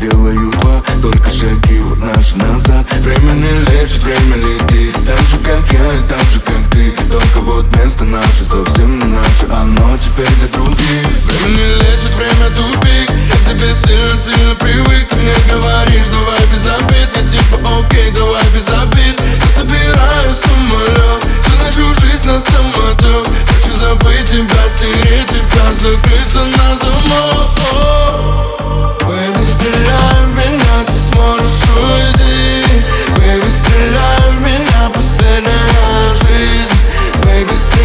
сделаю два Только шаги вот наши назад. Время не лечит, время летит Так же как я, так же как ты. Только вот место наше совсем не наше Оно теперь для других. Время не лечит, время тупик Я тебе сильно-сильно привык. Ты мне говоришь, давай без обид Я типа окей, давай без обид Я собираю самолет Всю нашу жизнь на самотек Хочу забыть тебя, стереть тебя Закрыться на замок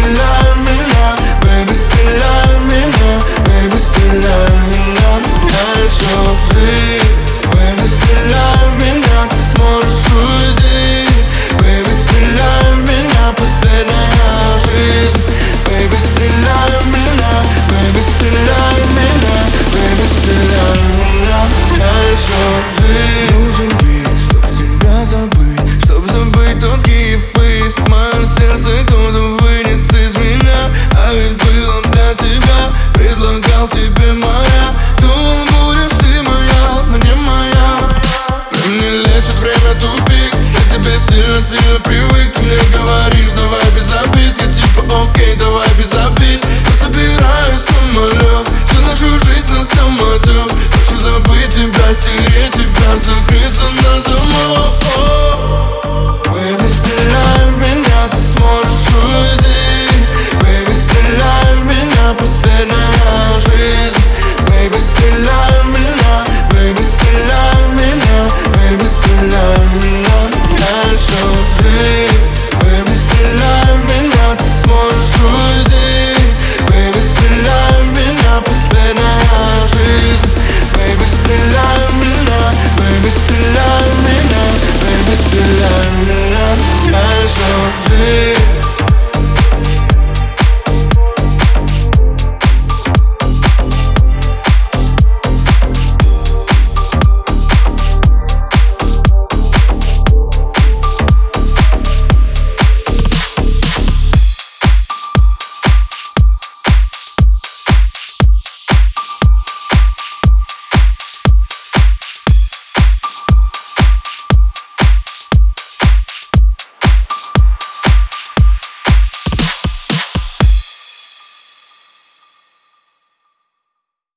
стреляй меня, бэйби, стреляй меня, бэйби, стреляй меня Я ты, бэйби, стреляй меня, ты сможешь уйти Бэйби, стреляй меня, последняя жизнь Бэйби, стреляй меня, бэйби, стреляй меня, бэйби, стреляй меня Я ты Нужен бит, чтоб тебя забыть, чтоб забыть тот киф из моего сердца, кто-то сильно привык Ты мне говоришь, давай без обид. Я типа окей, давай без обид. Я собираю самолет Всю нашу жизнь на самотек Хочу забыть тебя, стереть тебя, закрыть